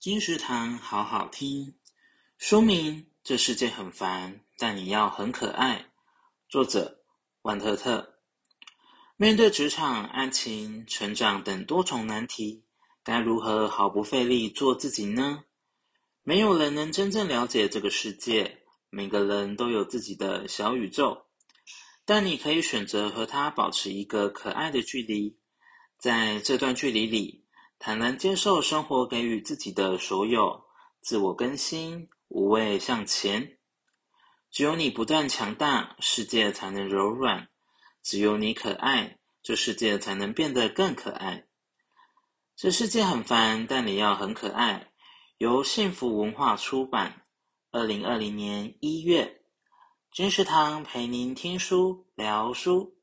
金石堂好好听，说明：这世界很烦，但你要很可爱。作者：万特特。面对职场、爱情、成长等多重难题，该如何毫不费力做自己呢？没有人能真正了解这个世界，每个人都有自己的小宇宙，但你可以选择和他保持一个可爱的距离。在这段距离里，坦然接受生活给予自己的所有，自我更新，无畏向前。只有你不断强大，世界才能柔软；只有你可爱，这世界才能变得更可爱。这世界很烦，但你要很可爱。由幸福文化出版，二零二零年一月。金石堂陪您听书聊书。